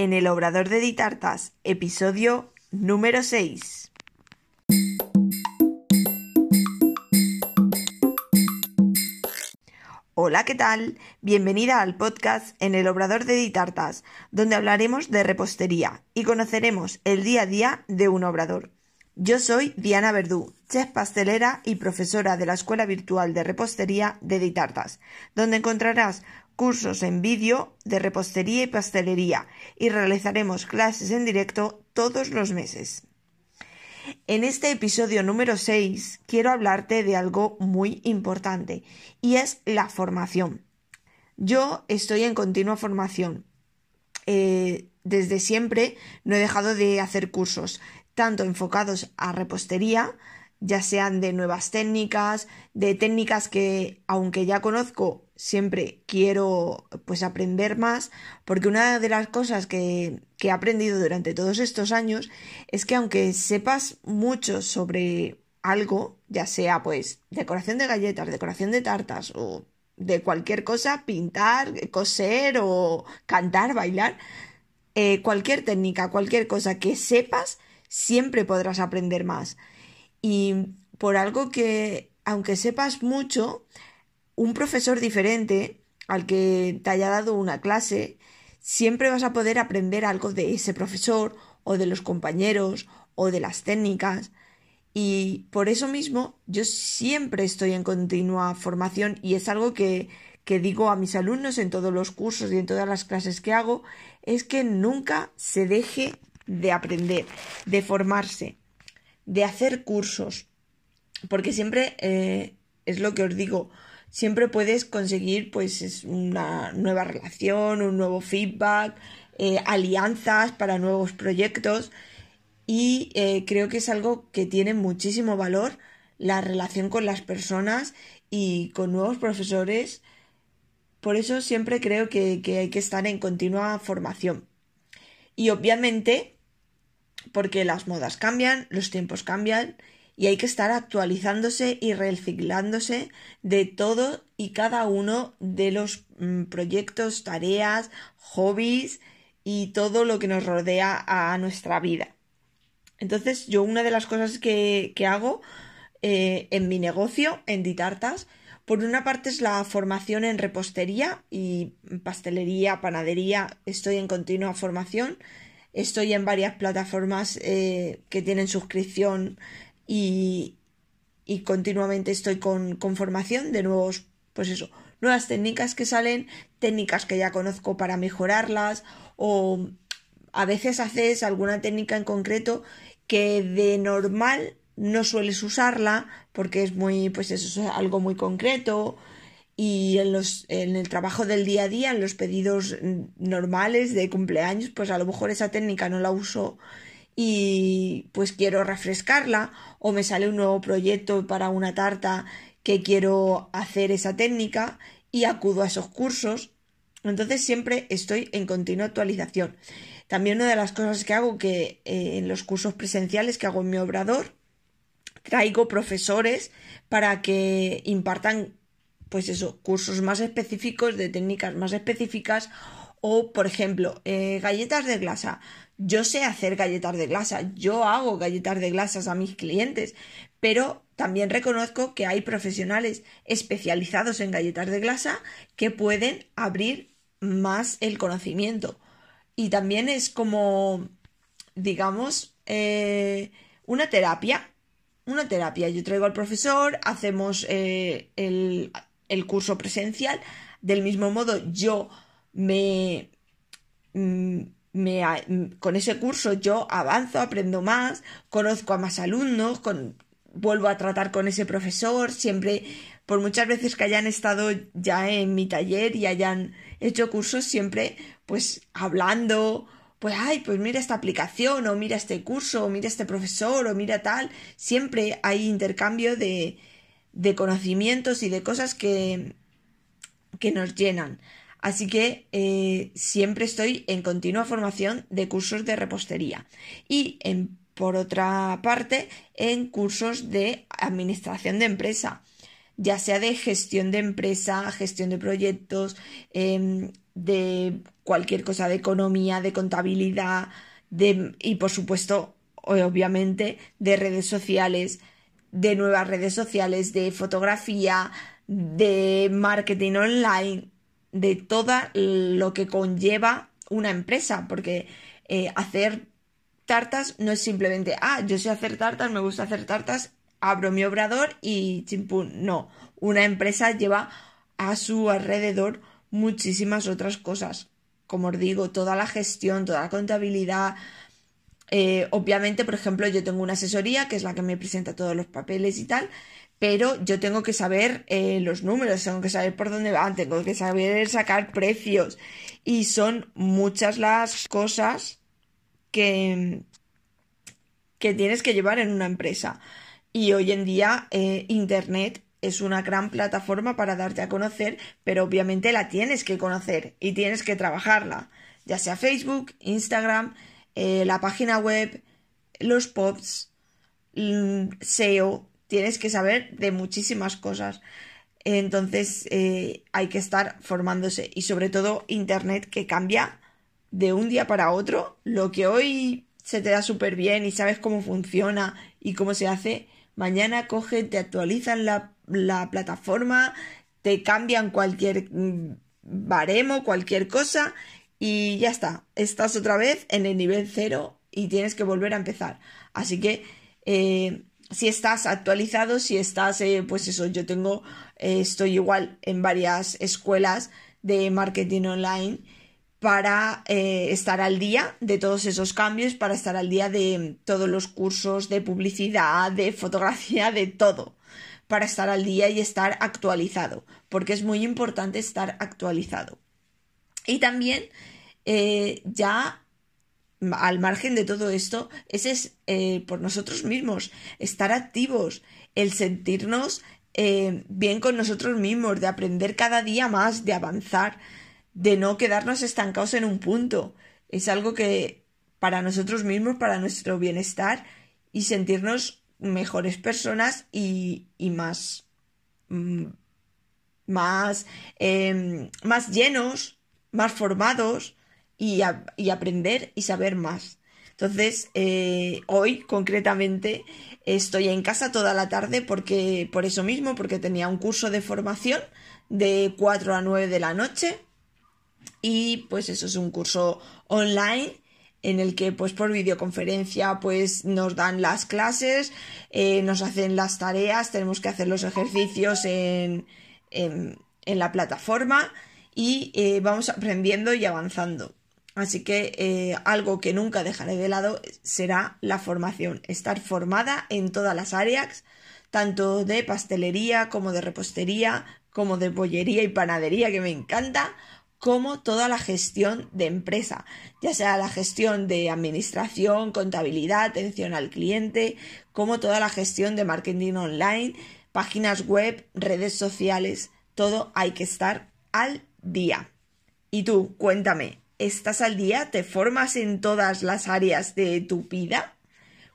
en el Obrador de Ditartas, episodio número 6. Hola, ¿qué tal? Bienvenida al podcast en el Obrador de Ditartas, donde hablaremos de repostería y conoceremos el día a día de un obrador. Yo soy Diana Verdú, chef pastelera y profesora de la Escuela Virtual de Repostería de Ditartas, donde encontrarás cursos en vídeo de repostería y pastelería y realizaremos clases en directo todos los meses. En este episodio número 6 quiero hablarte de algo muy importante y es la formación. Yo estoy en continua formación. Eh, desde siempre no he dejado de hacer cursos, tanto enfocados a repostería, ya sean de nuevas técnicas, de técnicas que, aunque ya conozco, siempre quiero pues aprender más, porque una de las cosas que, que he aprendido durante todos estos años es que aunque sepas mucho sobre algo, ya sea pues decoración de galletas, decoración de tartas o de cualquier cosa, pintar, coser o cantar, bailar, eh, cualquier técnica, cualquier cosa que sepas, siempre podrás aprender más. Y por algo que, aunque sepas mucho, un profesor diferente al que te haya dado una clase, siempre vas a poder aprender algo de ese profesor o de los compañeros o de las técnicas. Y por eso mismo yo siempre estoy en continua formación y es algo que, que digo a mis alumnos en todos los cursos y en todas las clases que hago, es que nunca se deje de aprender, de formarse de hacer cursos, porque siempre eh, es lo que os digo, siempre puedes conseguir pues una nueva relación, un nuevo feedback, eh, alianzas para nuevos proyectos y eh, creo que es algo que tiene muchísimo valor la relación con las personas y con nuevos profesores. Por eso siempre creo que, que hay que estar en continua formación. Y obviamente porque las modas cambian, los tiempos cambian y hay que estar actualizándose y reciclándose de todo y cada uno de los mm, proyectos, tareas, hobbies y todo lo que nos rodea a nuestra vida. Entonces, yo una de las cosas que, hago eh, en mi negocio, en Ditartas, por una parte es la formación en repostería y pastelería, panadería, estoy en continua formación Estoy en varias plataformas eh, que tienen suscripción y, y continuamente estoy con, con, formación de nuevos, pues eso, nuevas técnicas que salen, técnicas que ya conozco para mejorarlas o a veces haces alguna técnica en concreto que de normal no sueles usarla porque es muy, pues eso es algo muy concreto y en, los, en el trabajo del día a día, en los pedidos normales de cumpleaños, pues a lo mejor esa técnica no la uso y pues quiero refrescarla o me sale un nuevo proyecto para una tarta que quiero hacer esa técnica y acudo a esos cursos. Entonces siempre estoy en continua actualización. También una de las cosas que hago que eh, en los cursos presenciales que hago en mi obrador, traigo profesores para que impartan pues eso, cursos más específicos de técnicas más específicas o, por ejemplo, eh, galletas de glasa. Yo sé hacer galletas de glasa, yo hago galletas de glasas a mis clientes, pero también reconozco que hay profesionales especializados en galletas de glasa que pueden abrir más el conocimiento. Y también es como, digamos, eh, una terapia. Una terapia. Yo traigo al profesor, hacemos eh, el, el curso presencial. Del mismo modo, yo me, mm, me, con ese curso yo avanzo, aprendo más, conozco a más alumnos, vuelvo a tratar con ese profesor, siempre, por muchas veces que hayan estado ya en mi taller y hayan hecho cursos, siempre pues hablando, pues ay, pues mira esta aplicación, o mira este curso, o mira este profesor, o mira tal, siempre hay intercambio de, de conocimientos y de cosas que, que nos llenan. Así que eh, siempre estoy en continua formación de cursos de repostería y en, por otra parte en cursos de administración de empresa, ya sea de gestión de empresa, gestión de proyectos, em, de cualquier cosa de economía, de contabilidad, de, y por supuesto, obviamente, de redes sociales, de nuevas redes sociales, de fotografía, de marketing online, de todo lo que conlleva una empresa, porque eh, hacer tartas no es simplemente, ah, yo sé hacer tartas, me gusta hacer tartas, abro mi obrador y chimpún. No, una empresa lleva a su alrededor muchísimas otras cosas. Como os digo, toda la gestión, toda la contabilidad. Eh, obviamente, por ejemplo, yo tengo una asesoría que es la que me presenta todos los papeles y tal, pero yo tengo que saber eh, los números, tengo que saber por dónde van, tengo que saber sacar precios. Y son muchas las cosas que, que tienes que llevar en una empresa. Y hoy en día eh, Internet es una gran plataforma para darte a conocer, pero obviamente la tienes que conocer y tienes que trabajarla, ya sea Facebook, Instagram, eh, la página web, los posts, mm, SEO, tienes que saber de muchísimas cosas. Entonces eh, hay que estar formándose y sobre todo Internet que cambia de un día para otro. Lo que hoy se te da súper bien y sabes cómo funciona y cómo se hace, mañana cogen, te actualizan la, la plataforma, te cambian cualquier mm, baremo, cualquier cosa y ya está, estás otra vez en el nivel cero y tienes que volver a empezar. Así que eh, si estás actualizado, si estás, eh, pues eso, yo tengo, eh, estoy igual en varias escuelas de marketing online para estar al día de todos esos cambios, para estar al día de todos los cursos de publicidad, de fotografía, de todo, para estar al día y estar actualizado, porque es muy importante estar actualizado. Y también eh, ya al margen de todo esto, ese es eh, por nosotros mismos, estar activos, el sentirnos bien con nosotros mismos, de aprender cada día más, de avanzar, de no quedarnos estancados en un punto. Es algo que para nosotros mismos, para nuestro bienestar y sentirnos mejores personas y, y más, mm, más, em, más llenos, más formados y, y, aprender y saber más. Entonces, eh, hoy concretamente estoy en casa toda la tarde porque, por eso mismo, porque tenía un curso de formación de 4 a 9 de la noche y pues eso es un curso online en el que pues por videoconferencia pues nos dan las clases, eh, nos hacen las tareas, tenemos que hacer los ejercicios en, en, la plataforma y eh, vamos aprendiendo y avanzando. Así que eh, algo que nunca dejaré de lado será la formación, estar formada en todas las áreas, tanto de pastelería como de repostería, como de bollería y panadería, que me encanta, como toda la gestión de empresa, ya sea la gestión de administración, contabilidad, atención al cliente, como toda la gestión de marketing online, páginas web, redes sociales, todo hay que estar al día. Y tú, cuéntame, ¿estás al día? ¿Te formas en todas las áreas de tu vida?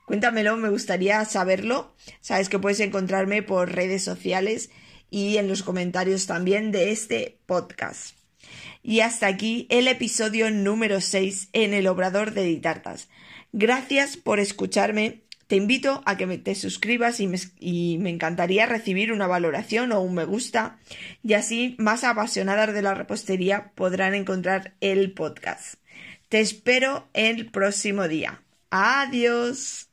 Cuéntamelo, me gustaría saberlo. Sabes que puedes encontrarme por redes sociales y en los comentarios también de este podcast. Y hasta aquí el episodio número 6 en el Obrador de Ditartas. Gracias por escucharme. Te invito a que te suscribas y me, encantaría recibir una valoración o un me gusta y así más apasionadas de la repostería podrán encontrar el podcast. Te espero el próximo día. Adiós.